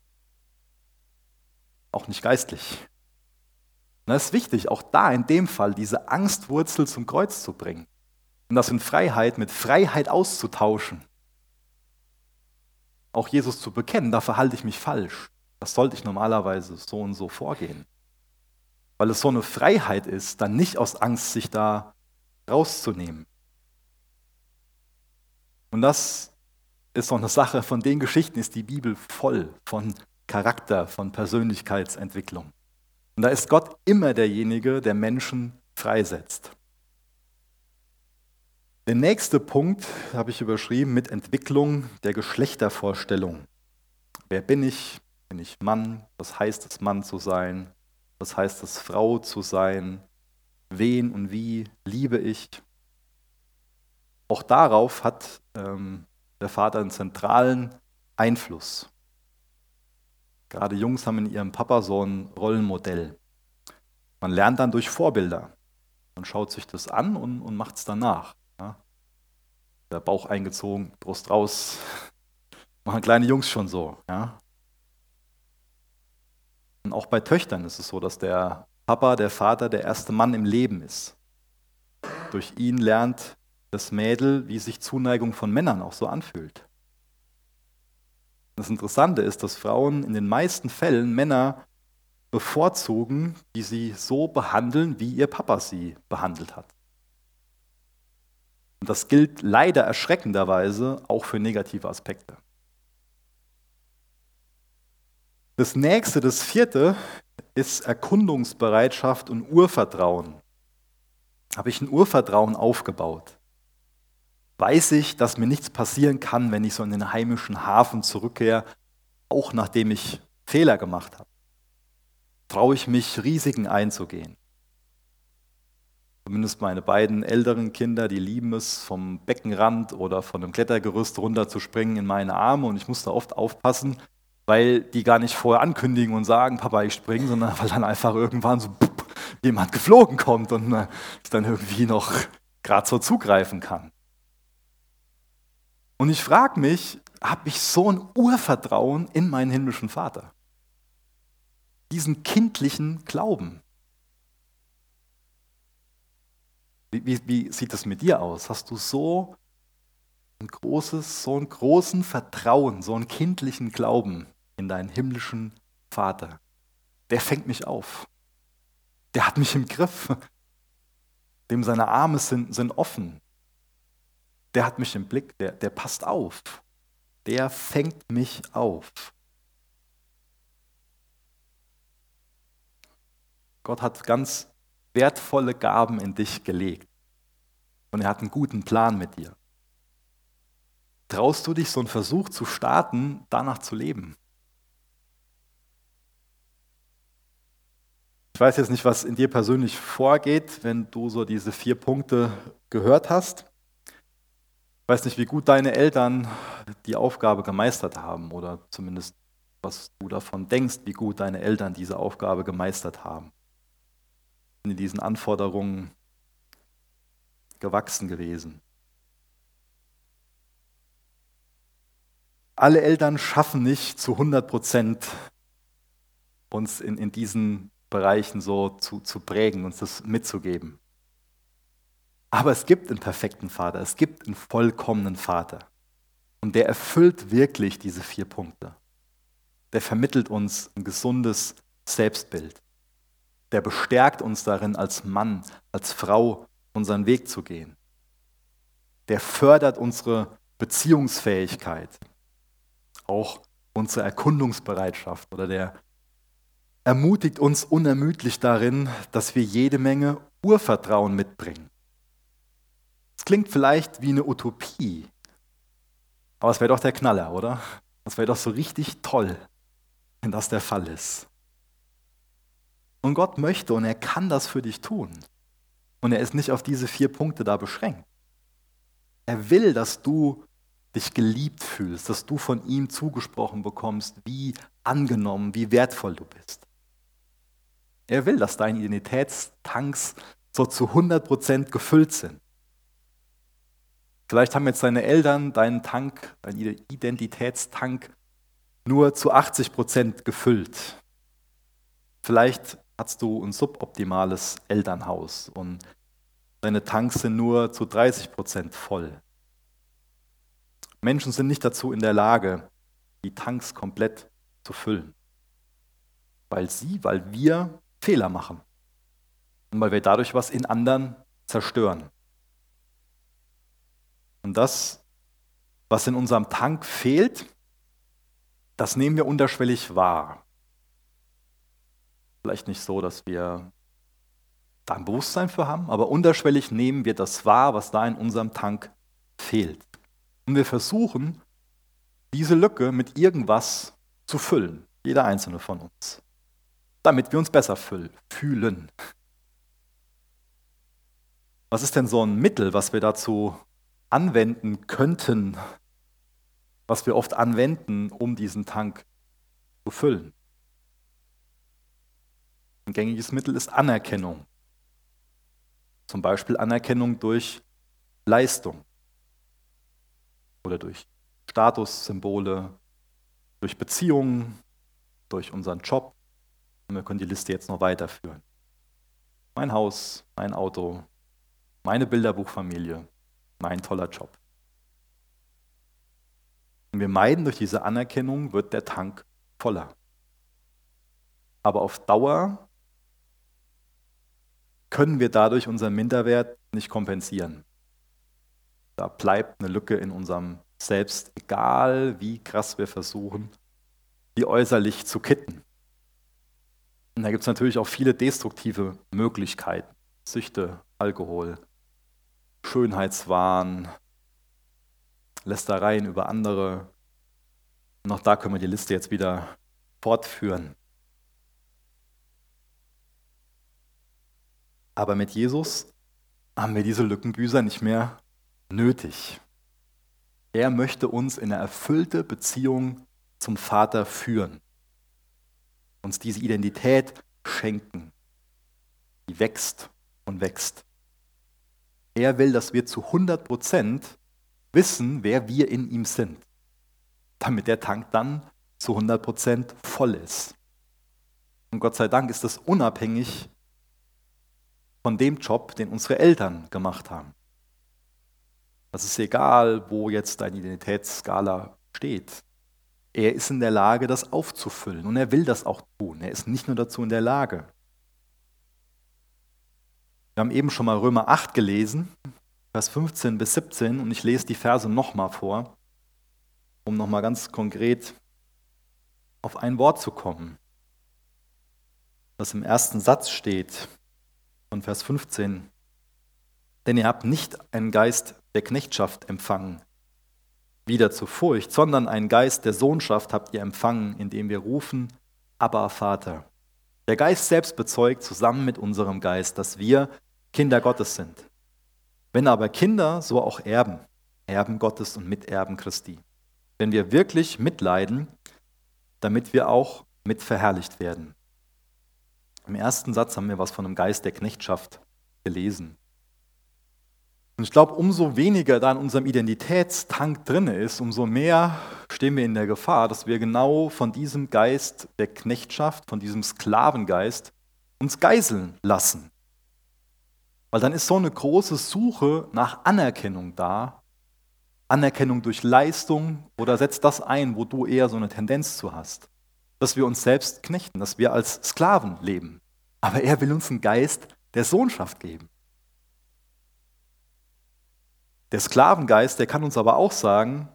auch nicht geistlich. Und das ist wichtig, auch da in dem Fall diese Angstwurzel zum Kreuz zu bringen und das in Freiheit mit Freiheit auszutauschen. Auch Jesus zu bekennen, da verhalte ich mich falsch. Das sollte ich normalerweise so und so vorgehen. Weil es so eine Freiheit ist, dann nicht aus Angst sich da rauszunehmen. Und das ist doch eine Sache, von den Geschichten ist die Bibel voll von Charakter, von Persönlichkeitsentwicklung. Und da ist Gott immer derjenige, der Menschen freisetzt. Der nächste Punkt habe ich überschrieben mit Entwicklung der Geschlechtervorstellung. Wer bin ich? Bin ich Mann? Was heißt es, Mann zu sein? Was heißt es, Frau zu sein? Wen und wie liebe ich. Auch darauf hat ähm, der Vater einen zentralen Einfluss. Gerade Jungs haben in ihrem Papa so ein Rollenmodell. Man lernt dann durch Vorbilder. Man schaut sich das an und, und macht es danach. Ja. Der Bauch eingezogen, Brust raus. Machen kleine Jungs schon so. Ja. Und auch bei Töchtern ist es so, dass der Papa, der Vater, der erste Mann im Leben ist. Durch ihn lernt das Mädel, wie sich Zuneigung von Männern auch so anfühlt. Das Interessante ist, dass Frauen in den meisten Fällen Männer bevorzugen, die sie so behandeln, wie ihr Papa sie behandelt hat. Und das gilt leider erschreckenderweise auch für negative Aspekte. Das nächste, das vierte, ist Erkundungsbereitschaft und Urvertrauen. Habe ich ein Urvertrauen aufgebaut? Weiß ich, dass mir nichts passieren kann, wenn ich so in den heimischen Hafen zurückkehre, auch nachdem ich Fehler gemacht habe? Traue ich mich, Risiken einzugehen? Zumindest meine beiden älteren Kinder, die lieben es, vom Beckenrand oder von einem Klettergerüst runterzuspringen in meine Arme und ich muss da oft aufpassen, weil die gar nicht vorher ankündigen und sagen, Papa, ich springe, sondern weil dann einfach irgendwann so pff, jemand geflogen kommt und äh, ich dann irgendwie noch gerade so zugreifen kann. Und ich frage mich, habe ich so ein Urvertrauen in meinen himmlischen Vater? Diesen kindlichen Glauben. Wie, wie, wie sieht es mit dir aus? Hast du so ein großes, so einen großen Vertrauen, so einen kindlichen Glauben in deinen himmlischen Vater? Der fängt mich auf. Der hat mich im Griff. Dem seine Arme sind, sind offen. Der hat mich im Blick, der, der passt auf. Der fängt mich auf. Gott hat ganz wertvolle Gaben in dich gelegt. Und er hat einen guten Plan mit dir. Traust du dich, so einen Versuch zu starten, danach zu leben? Ich weiß jetzt nicht, was in dir persönlich vorgeht, wenn du so diese vier Punkte gehört hast. Ich weiß nicht, wie gut deine Eltern die Aufgabe gemeistert haben oder zumindest, was du davon denkst, wie gut deine Eltern diese Aufgabe gemeistert haben. In diesen Anforderungen gewachsen gewesen. Alle Eltern schaffen nicht zu 100 Prozent uns in, in diesen Bereichen so zu, zu prägen, uns das mitzugeben. Aber es gibt einen perfekten Vater, es gibt einen vollkommenen Vater. Und der erfüllt wirklich diese vier Punkte. Der vermittelt uns ein gesundes Selbstbild. Der bestärkt uns darin, als Mann, als Frau unseren Weg zu gehen. Der fördert unsere Beziehungsfähigkeit, auch unsere Erkundungsbereitschaft oder der ermutigt uns unermüdlich darin, dass wir jede Menge Urvertrauen mitbringen. Es klingt vielleicht wie eine Utopie, aber es wäre doch der Knaller, oder? Das wäre doch so richtig toll, wenn das der Fall ist. Und Gott möchte und er kann das für dich tun. Und er ist nicht auf diese vier Punkte da beschränkt. Er will, dass du dich geliebt fühlst, dass du von ihm zugesprochen bekommst, wie angenommen, wie wertvoll du bist. Er will, dass deine Identitätstanks so zu 100% gefüllt sind. Vielleicht haben jetzt deine Eltern deinen Tank, deinen Identitätstank nur zu 80% gefüllt. Vielleicht hast du ein suboptimales Elternhaus und deine Tanks sind nur zu 30% voll. Menschen sind nicht dazu in der Lage, die Tanks komplett zu füllen. Weil sie, weil wir Fehler machen. Und weil wir dadurch was in anderen zerstören. Und das, was in unserem Tank fehlt, das nehmen wir unterschwellig wahr. Vielleicht nicht so, dass wir da ein Bewusstsein für haben, aber unterschwellig nehmen wir das wahr, was da in unserem Tank fehlt. Und wir versuchen, diese Lücke mit irgendwas zu füllen, jeder einzelne von uns damit wir uns besser fühlen. Was ist denn so ein Mittel, was wir dazu anwenden könnten, was wir oft anwenden, um diesen Tank zu füllen? Ein gängiges Mittel ist Anerkennung. Zum Beispiel Anerkennung durch Leistung oder durch Statussymbole, durch Beziehungen, durch unseren Job, und wir können die Liste jetzt noch weiterführen. Mein Haus, mein Auto, meine Bilderbuchfamilie, mein toller Job. Und wir meiden durch diese Anerkennung, wird der Tank voller. Aber auf Dauer können wir dadurch unseren Minderwert nicht kompensieren. Da bleibt eine Lücke in unserem Selbst, egal wie krass wir versuchen, die äußerlich zu kitten. Und da gibt es natürlich auch viele destruktive Möglichkeiten. Süchte, Alkohol, Schönheitswahn, Lästereien über andere. Und auch da können wir die Liste jetzt wieder fortführen. Aber mit Jesus haben wir diese Lückenbüßer nicht mehr nötig. Er möchte uns in eine erfüllte Beziehung zum Vater führen uns diese Identität schenken, die wächst und wächst. Er will, dass wir zu 100 Prozent wissen, wer wir in ihm sind, damit der Tank dann zu 100% voll ist. Und Gott sei Dank ist das unabhängig von dem Job, den unsere Eltern gemacht haben. Das ist egal, wo jetzt deine Identitätsskala steht. Er ist in der Lage, das aufzufüllen und er will das auch tun. Er ist nicht nur dazu in der Lage. Wir haben eben schon mal Römer 8 gelesen, Vers 15 bis 17 und ich lese die Verse nochmal vor, um nochmal ganz konkret auf ein Wort zu kommen, das im ersten Satz steht von Vers 15. Denn ihr habt nicht einen Geist der Knechtschaft empfangen, wieder zur Furcht, sondern einen Geist der Sohnschaft habt ihr empfangen, indem wir rufen, aber Vater. Der Geist selbst bezeugt zusammen mit unserem Geist, dass wir Kinder Gottes sind. Wenn aber Kinder, so auch Erben, Erben Gottes und Miterben Christi. Wenn wir wirklich mitleiden, damit wir auch mit verherrlicht werden. Im ersten Satz haben wir was von einem Geist der Knechtschaft gelesen. Und ich glaube, umso weniger da in unserem Identitätstank drin ist, umso mehr stehen wir in der Gefahr, dass wir genau von diesem Geist der Knechtschaft, von diesem Sklavengeist uns geiseln lassen. Weil dann ist so eine große Suche nach Anerkennung da. Anerkennung durch Leistung oder setzt das ein, wo du eher so eine Tendenz zu hast. Dass wir uns selbst knechten, dass wir als Sklaven leben. Aber er will uns einen Geist der Sohnschaft geben. Der Sklavengeist, der kann uns aber auch sagen,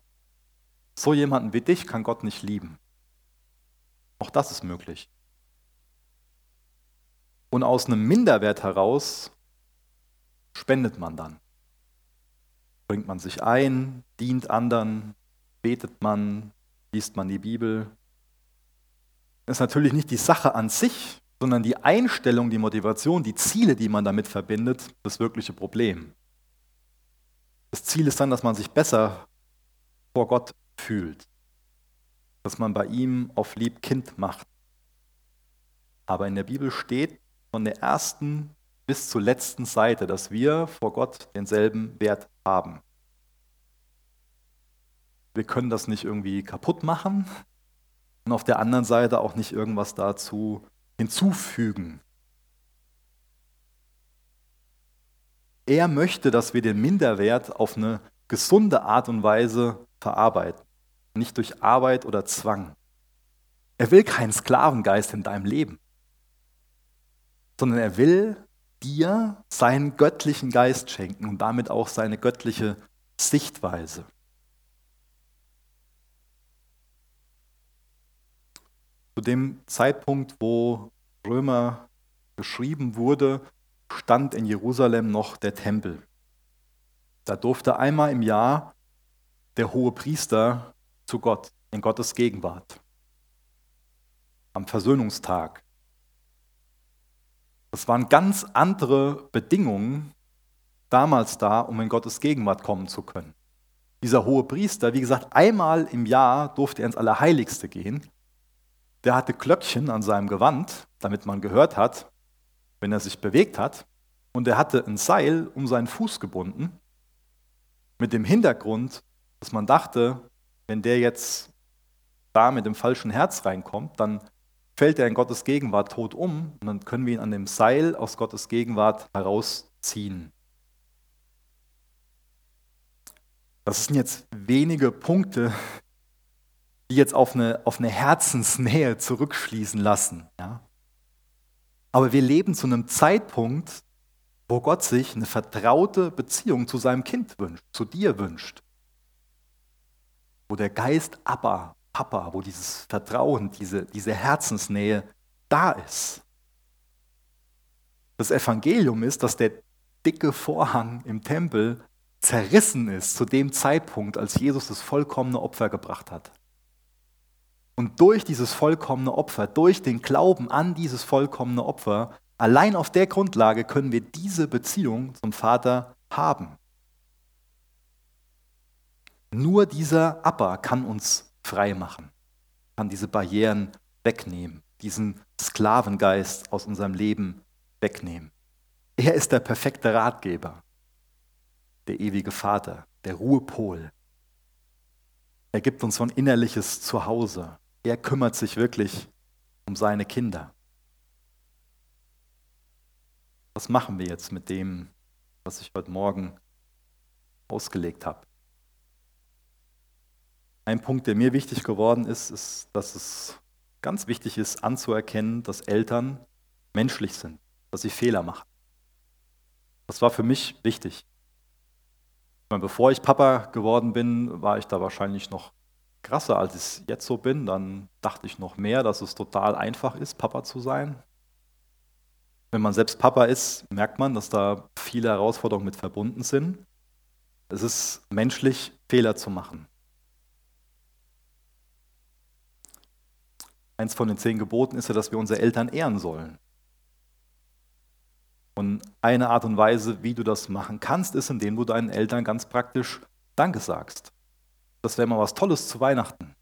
so jemanden wie dich kann Gott nicht lieben. Auch das ist möglich. Und aus einem Minderwert heraus spendet man dann. Bringt man sich ein, dient anderen, betet man, liest man die Bibel. Das ist natürlich nicht die Sache an sich, sondern die Einstellung, die Motivation, die Ziele, die man damit verbindet, das wirkliche Problem. Das Ziel ist dann, dass man sich besser vor Gott fühlt, dass man bei ihm auf lieb Kind macht. Aber in der Bibel steht von der ersten bis zur letzten Seite, dass wir vor Gott denselben Wert haben. Wir können das nicht irgendwie kaputt machen und auf der anderen Seite auch nicht irgendwas dazu hinzufügen. Er möchte, dass wir den Minderwert auf eine gesunde Art und Weise verarbeiten, nicht durch Arbeit oder Zwang. Er will keinen Sklavengeist in deinem Leben, sondern er will dir seinen göttlichen Geist schenken und damit auch seine göttliche Sichtweise. Zu dem Zeitpunkt, wo Römer geschrieben wurde, stand in Jerusalem noch der Tempel. Da durfte einmal im Jahr der hohe Priester zu Gott, in Gottes Gegenwart. Am Versöhnungstag. Das waren ganz andere Bedingungen damals da, um in Gottes Gegenwart kommen zu können. Dieser hohe Priester, wie gesagt, einmal im Jahr durfte er ins Allerheiligste gehen. Der hatte Glöckchen an seinem Gewand, damit man gehört hat, wenn er sich bewegt hat. Und er hatte ein Seil um seinen Fuß gebunden, mit dem Hintergrund, dass man dachte, wenn der jetzt da mit dem falschen Herz reinkommt, dann fällt er in Gottes Gegenwart tot um und dann können wir ihn an dem Seil aus Gottes Gegenwart herausziehen. Das sind jetzt wenige Punkte, die jetzt auf eine, auf eine Herzensnähe zurückschließen lassen. Ja? Aber wir leben zu einem Zeitpunkt, wo Gott sich eine vertraute Beziehung zu seinem Kind wünscht, zu dir wünscht. Wo der Geist Abba, Papa, wo dieses Vertrauen, diese, diese Herzensnähe da ist. Das Evangelium ist, dass der dicke Vorhang im Tempel zerrissen ist zu dem Zeitpunkt, als Jesus das vollkommene Opfer gebracht hat. Und durch dieses vollkommene Opfer, durch den Glauben an dieses vollkommene Opfer, allein auf der Grundlage können wir diese Beziehung zum Vater haben. Nur dieser Abba kann uns frei machen, kann diese Barrieren wegnehmen, diesen Sklavengeist aus unserem Leben wegnehmen. Er ist der perfekte Ratgeber. der ewige Vater, der Ruhepol. Er gibt uns so ein innerliches Zuhause. Er kümmert sich wirklich um seine Kinder. Was machen wir jetzt mit dem, was ich heute Morgen ausgelegt habe? Ein Punkt, der mir wichtig geworden ist, ist, dass es ganz wichtig ist, anzuerkennen, dass Eltern menschlich sind, dass sie Fehler machen. Das war für mich wichtig. Bevor ich Papa geworden bin, war ich da wahrscheinlich noch krasser, als ich jetzt so bin. Dann dachte ich noch mehr, dass es total einfach ist, Papa zu sein. Wenn man selbst Papa ist, merkt man, dass da viele Herausforderungen mit verbunden sind. Es ist menschlich, Fehler zu machen. Eins von den zehn Geboten ist ja, dass wir unsere Eltern ehren sollen. Und eine Art und Weise, wie du das machen kannst, ist, indem du deinen Eltern ganz praktisch Danke sagst. Das wäre mal was Tolles zu Weihnachten.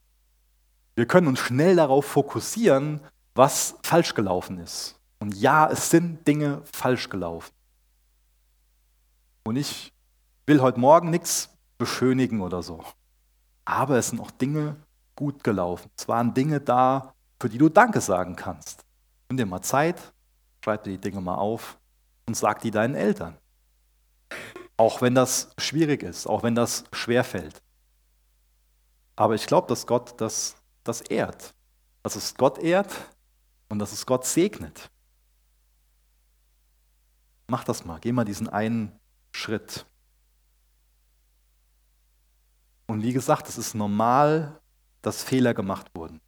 Wir können uns schnell darauf fokussieren, was falsch gelaufen ist. Und ja, es sind Dinge falsch gelaufen. Und ich will heute Morgen nichts beschönigen oder so. Aber es sind auch Dinge gut gelaufen. Es waren Dinge da, für die du Danke sagen kannst. Nimm dir mal Zeit, schreib dir die Dinge mal auf und sag die deinen Eltern. Auch wenn das schwierig ist, auch wenn das schwer fällt. Aber ich glaube, dass Gott das, das ehrt. Dass es Gott ehrt und dass es Gott segnet. Mach das mal, geh mal diesen einen Schritt. Und wie gesagt, es ist normal, dass Fehler gemacht wurden.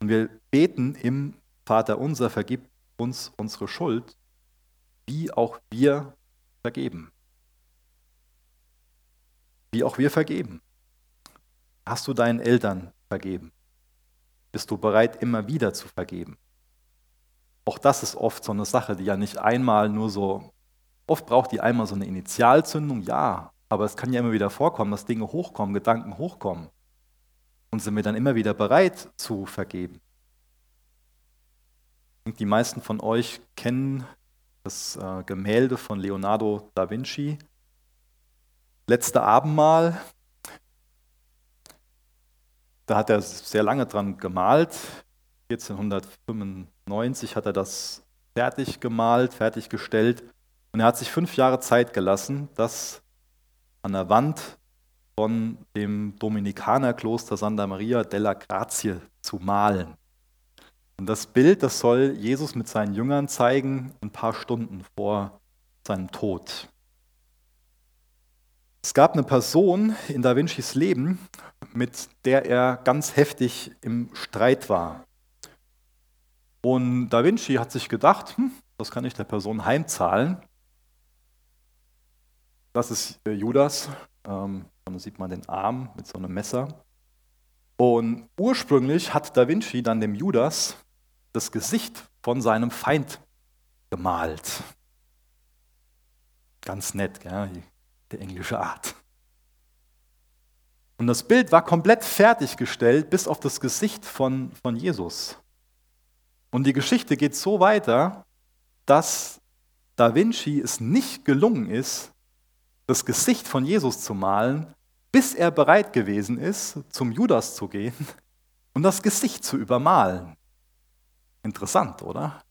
Und wir beten im Vater unser, vergib uns unsere Schuld, wie auch wir vergeben. Wie auch wir vergeben. Hast du deinen Eltern vergeben? Bist du bereit, immer wieder zu vergeben? Auch das ist oft so eine Sache, die ja nicht einmal nur so, oft braucht die einmal so eine Initialzündung, ja, aber es kann ja immer wieder vorkommen, dass Dinge hochkommen, Gedanken hochkommen. Und sind wir dann immer wieder bereit zu vergeben? Die meisten von euch kennen das äh, Gemälde von Leonardo da Vinci. Letzte Abendmahl. Da hat er sehr lange dran gemalt. 1495 hat er das fertig gemalt, fertiggestellt. Und er hat sich fünf Jahre Zeit gelassen, das an der Wand von dem Dominikanerkloster Santa Maria della Grazie zu malen. Und das Bild, das soll Jesus mit seinen Jüngern zeigen, ein paar Stunden vor seinem Tod. Es gab eine Person in Da Vincis Leben, mit der er ganz heftig im Streit war. Und Da Vinci hat sich gedacht, hm, das kann ich der Person heimzahlen. Das ist Judas, ähm, da sieht man den Arm mit so einem Messer. Und ursprünglich hat Da Vinci dann dem Judas das Gesicht von seinem Feind gemalt. Ganz nett, gell? Der englische Art. Und das Bild war komplett fertiggestellt bis auf das Gesicht von, von Jesus. Und die Geschichte geht so weiter, dass Da Vinci es nicht gelungen ist, das Gesicht von Jesus zu malen, bis er bereit gewesen ist, zum Judas zu gehen und das Gesicht zu übermalen. Interessant, oder?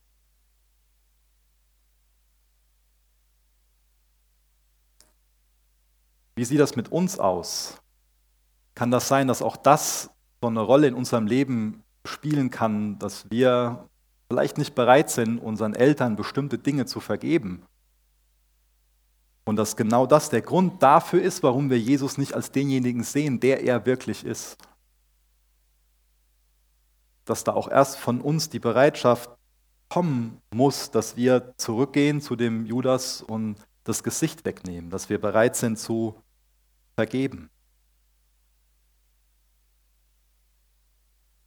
Wie sieht das mit uns aus? Kann das sein, dass auch das so eine Rolle in unserem Leben spielen kann, dass wir vielleicht nicht bereit sind, unseren Eltern bestimmte Dinge zu vergeben? Und dass genau das der Grund dafür ist, warum wir Jesus nicht als denjenigen sehen, der er wirklich ist dass da auch erst von uns die Bereitschaft kommen muss, dass wir zurückgehen zu dem Judas und das Gesicht wegnehmen, dass wir bereit sind zu vergeben.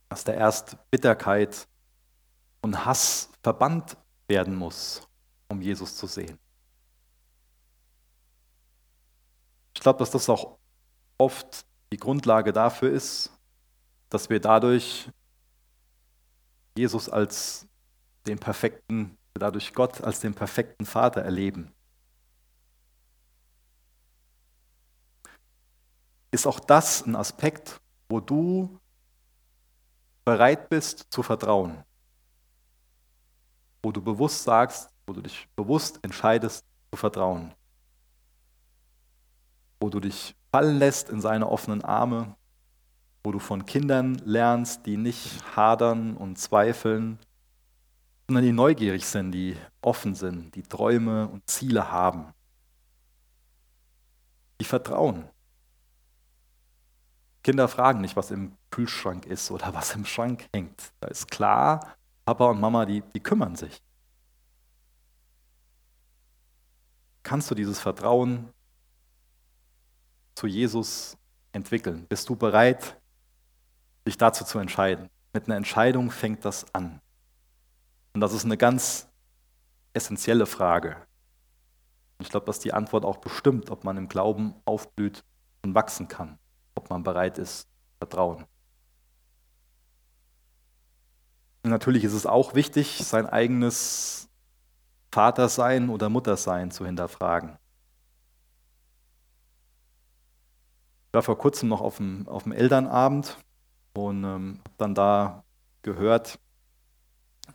Dass da erst Bitterkeit und Hass verbannt werden muss, um Jesus zu sehen. Ich glaube, dass das auch oft die Grundlage dafür ist, dass wir dadurch Jesus als den perfekten, dadurch Gott als den perfekten Vater erleben. Ist auch das ein Aspekt, wo du bereit bist zu vertrauen. Wo du bewusst sagst, wo du dich bewusst entscheidest zu vertrauen. Wo du dich fallen lässt in seine offenen Arme, wo du von Kindern lernst, die nicht hadern und zweifeln, sondern die neugierig sind, die offen sind, die Träume und Ziele haben, die vertrauen. Kinder fragen nicht, was im Kühlschrank ist oder was im Schrank hängt. Da ist klar, Papa und Mama, die, die kümmern sich. Kannst du dieses Vertrauen zu Jesus entwickeln? Bist du bereit, dich dazu zu entscheiden? Mit einer Entscheidung fängt das an. Und das ist eine ganz essentielle Frage. Ich glaube, dass die Antwort auch bestimmt, ob man im Glauben aufblüht und wachsen kann, ob man bereit ist, vertrauen. Und natürlich ist es auch wichtig, sein eigenes Vatersein oder Muttersein zu hinterfragen. Ich war vor kurzem noch auf dem, auf dem Elternabend und ähm, habe dann da gehört,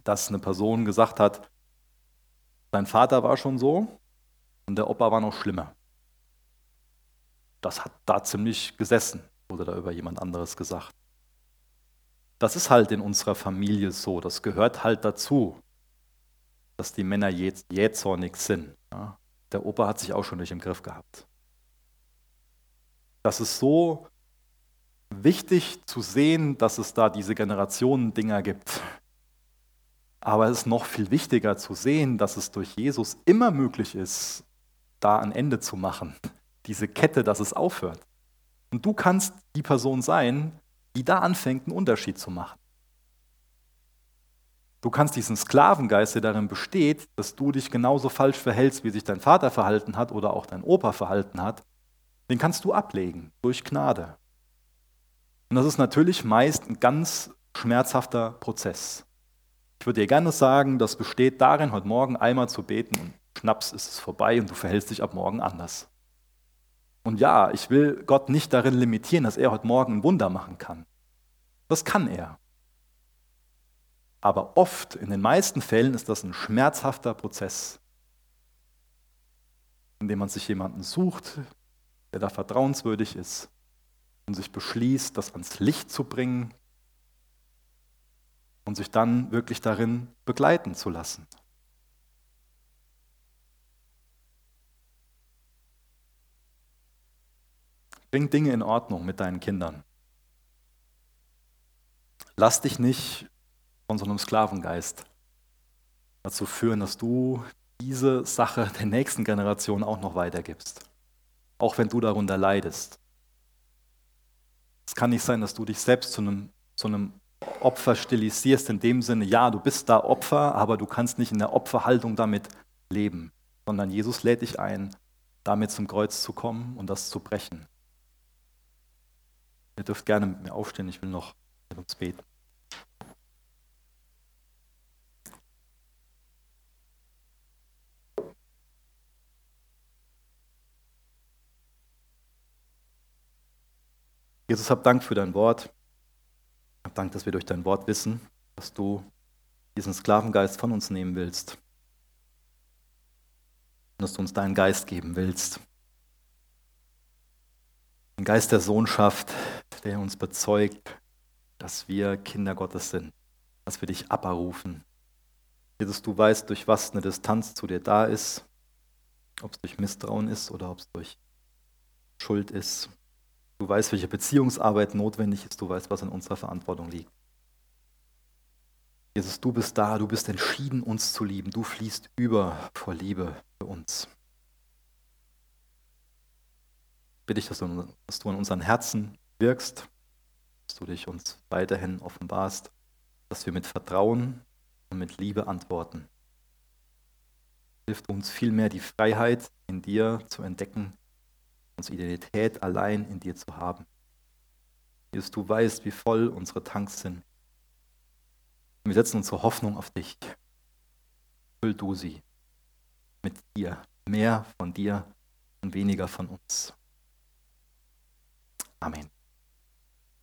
dass eine Person gesagt hat, sein Vater war schon so und der Opa war noch schlimmer. Das hat da ziemlich gesessen, wurde da über jemand anderes gesagt. Das ist halt in unserer Familie so, das gehört halt dazu, dass die Männer jähzornig sind. Ja. Der Opa hat sich auch schon nicht im Griff gehabt. Das ist so wichtig zu sehen, dass es da diese Generationen-Dinger gibt. Aber es ist noch viel wichtiger zu sehen, dass es durch Jesus immer möglich ist, da ein Ende zu machen. Diese Kette, dass es aufhört. Und du kannst die Person sein, die da anfängt, einen Unterschied zu machen. Du kannst diesen Sklavengeist, der darin besteht, dass du dich genauso falsch verhältst, wie sich dein Vater verhalten hat oder auch dein Opa verhalten hat, den kannst du ablegen durch Gnade. Und das ist natürlich meist ein ganz schmerzhafter Prozess. Ich würde dir gerne sagen, das besteht darin, heute Morgen einmal zu beten und schnaps ist es vorbei und du verhältst dich ab morgen anders. Und ja, ich will Gott nicht darin limitieren, dass er heute Morgen ein Wunder machen kann. Das kann er. Aber oft, in den meisten Fällen, ist das ein schmerzhafter Prozess, in dem man sich jemanden sucht, der da vertrauenswürdig ist und sich beschließt, das ans Licht zu bringen und sich dann wirklich darin begleiten zu lassen. Bring Dinge in Ordnung mit deinen Kindern. Lass dich nicht von so einem Sklavengeist dazu führen, dass du diese Sache der nächsten Generation auch noch weitergibst. Auch wenn du darunter leidest. Es kann nicht sein, dass du dich selbst zu einem, zu einem Opfer stilisierst, in dem Sinne, ja, du bist da Opfer, aber du kannst nicht in der Opferhaltung damit leben, sondern Jesus lädt dich ein, damit zum Kreuz zu kommen und das zu brechen. Ihr dürft gerne mit mir aufstehen, ich will noch mit uns beten. Jesus, hab Dank für dein Wort. Hab Dank, dass wir durch dein Wort wissen, dass du diesen Sklavengeist von uns nehmen willst. Und dass du uns deinen Geist geben willst. Ein Geist der Sohnschaft, der uns bezeugt, dass wir Kinder Gottes sind, dass wir dich abrufen. Jesus, du weißt, durch was eine Distanz zu dir da ist, ob es durch Misstrauen ist oder ob es durch Schuld ist. Du weißt, welche Beziehungsarbeit notwendig ist, du weißt, was in unserer Verantwortung liegt. Jesus, du bist da, du bist entschieden, uns zu lieben. Du fließt über vor Liebe für uns bitte ich, dass du, dass du in unseren Herzen wirkst, dass du dich uns weiterhin offenbarst, dass wir mit Vertrauen und mit Liebe antworten. Hilft uns vielmehr die Freiheit in dir zu entdecken, unsere Identität allein in dir zu haben. Jesus, du weißt, wie voll unsere Tanks sind. wir setzen unsere Hoffnung auf dich. Füll du sie mit dir, mehr von dir und weniger von uns. Amén.